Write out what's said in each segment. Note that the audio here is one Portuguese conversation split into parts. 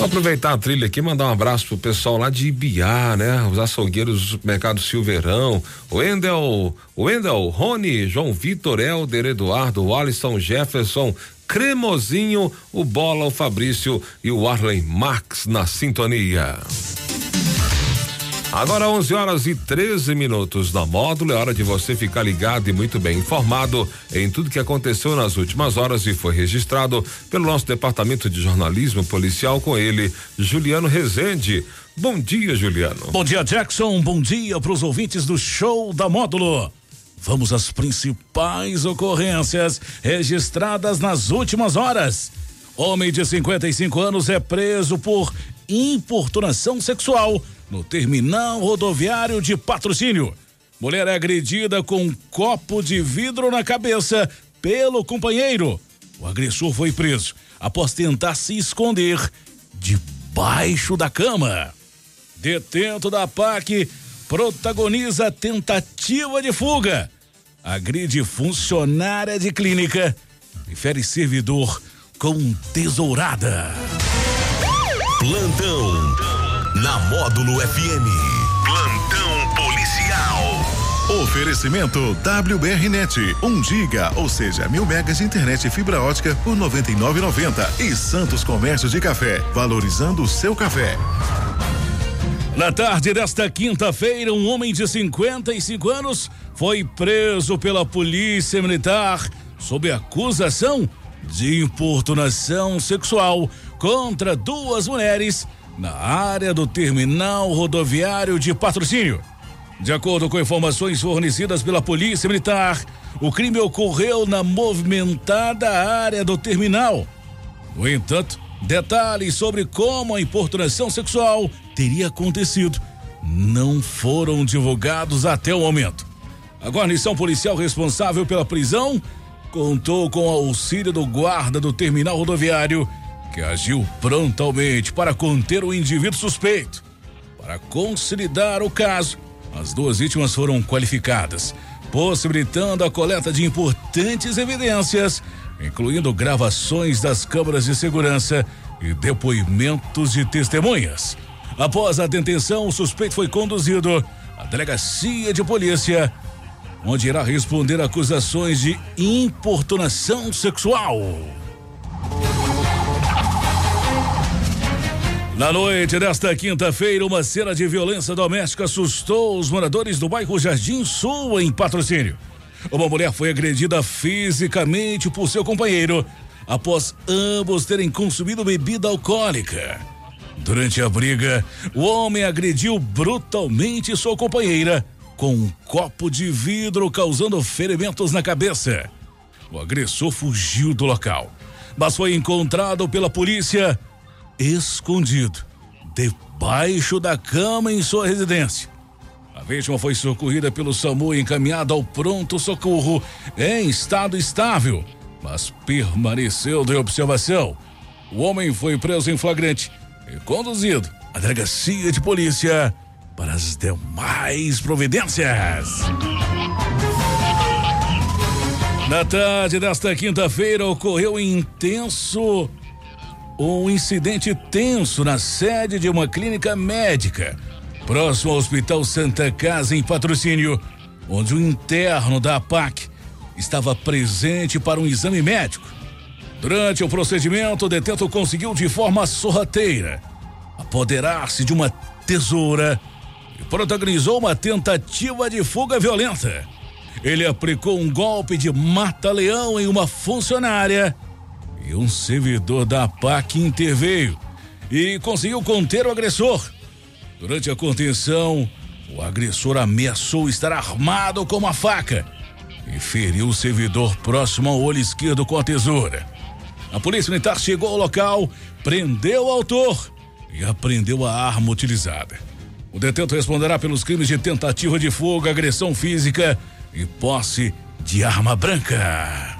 Vou aproveitar a trilha aqui e mandar um abraço pro pessoal lá de Ibiá, né? Os açougueiros do Mercado Silveirão, o Wendel, o Wendel, Rony, João Vitor, Helder, Eduardo, Alisson, Jefferson, Cremosinho, o Bola, o Fabrício e o Arlen Max na sintonia. Agora 11 horas e 13 minutos na módulo, é hora de você ficar ligado e muito bem informado em tudo que aconteceu nas últimas horas e foi registrado pelo nosso departamento de jornalismo policial com ele, Juliano Rezende. Bom dia, Juliano. Bom dia, Jackson. Bom dia para os ouvintes do show da módulo. Vamos às principais ocorrências registradas nas últimas horas. Homem de 55 anos é preso por importunação sexual no terminal rodoviário de patrocínio. Mulher é agredida com um copo de vidro na cabeça pelo companheiro. O agressor foi preso após tentar se esconder debaixo da cama. Detento da PAC protagoniza tentativa de fuga. Agride funcionária de clínica e fere servidor com tesourada. Plantão na Módulo FM. Plantão policial. Oferecimento WBRnet, 1 um giga, ou seja, mil megas de internet e fibra ótica por 99,90 e Santos Comércio de Café, valorizando o seu café. Na tarde desta quinta-feira, um homem de 55 anos foi preso pela Polícia Militar sob acusação de importunação sexual contra duas mulheres na área do terminal rodoviário de patrocínio. De acordo com informações fornecidas pela Polícia Militar, o crime ocorreu na movimentada área do terminal. No entanto, detalhes sobre como a importunação sexual teria acontecido não foram divulgados até o momento. A guarnição policial responsável pela prisão contou com o auxílio do guarda do terminal rodoviário que agiu prontamente para conter o indivíduo suspeito. Para consolidar o caso, as duas vítimas foram qualificadas, possibilitando a coleta de importantes evidências, incluindo gravações das câmeras de segurança e depoimentos de testemunhas. Após a detenção, o suspeito foi conduzido à delegacia de polícia, onde irá responder acusações de importunação sexual. Na noite desta quinta-feira, uma cena de violência doméstica assustou os moradores do bairro Jardim Sul, em patrocínio. Uma mulher foi agredida fisicamente por seu companheiro após ambos terem consumido bebida alcoólica. Durante a briga, o homem agrediu brutalmente sua companheira com um copo de vidro, causando ferimentos na cabeça. O agressor fugiu do local, mas foi encontrado pela polícia escondido debaixo da cama em sua residência. A vítima foi socorrida pelo SAMU e encaminhada ao pronto socorro em estado estável, mas permaneceu de observação. O homem foi preso em flagrante e conduzido à delegacia de polícia para as demais providências. Na tarde desta quinta-feira ocorreu um intenso um incidente tenso na sede de uma clínica médica, próximo ao Hospital Santa Casa, em patrocínio, onde o interno da APAC estava presente para um exame médico. Durante o procedimento, o detento conseguiu de forma sorrateira apoderar-se de uma tesoura e protagonizou uma tentativa de fuga violenta. Ele aplicou um golpe de mata-leão em uma funcionária e um servidor da PAC interveio e conseguiu conter o agressor. Durante a contenção, o agressor ameaçou estar armado com uma faca e feriu o servidor próximo ao olho esquerdo com a tesoura. A polícia militar chegou ao local, prendeu o autor e apreendeu a arma utilizada. O detento responderá pelos crimes de tentativa de fuga, agressão física e posse de arma branca.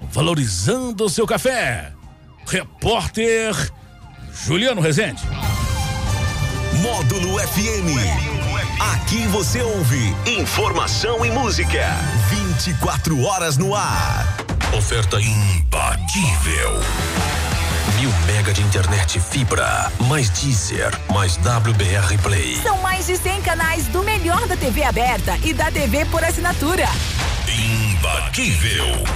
valorizando o seu café. Repórter Juliano Rezende. Módulo FM. Aqui você ouve informação e música. 24 horas no ar. Oferta imbatível. Mil mega de internet fibra, mais Deezer, mais WBR Play. São mais de 100 canais do melhor da TV aberta e da TV por assinatura. Imbatível.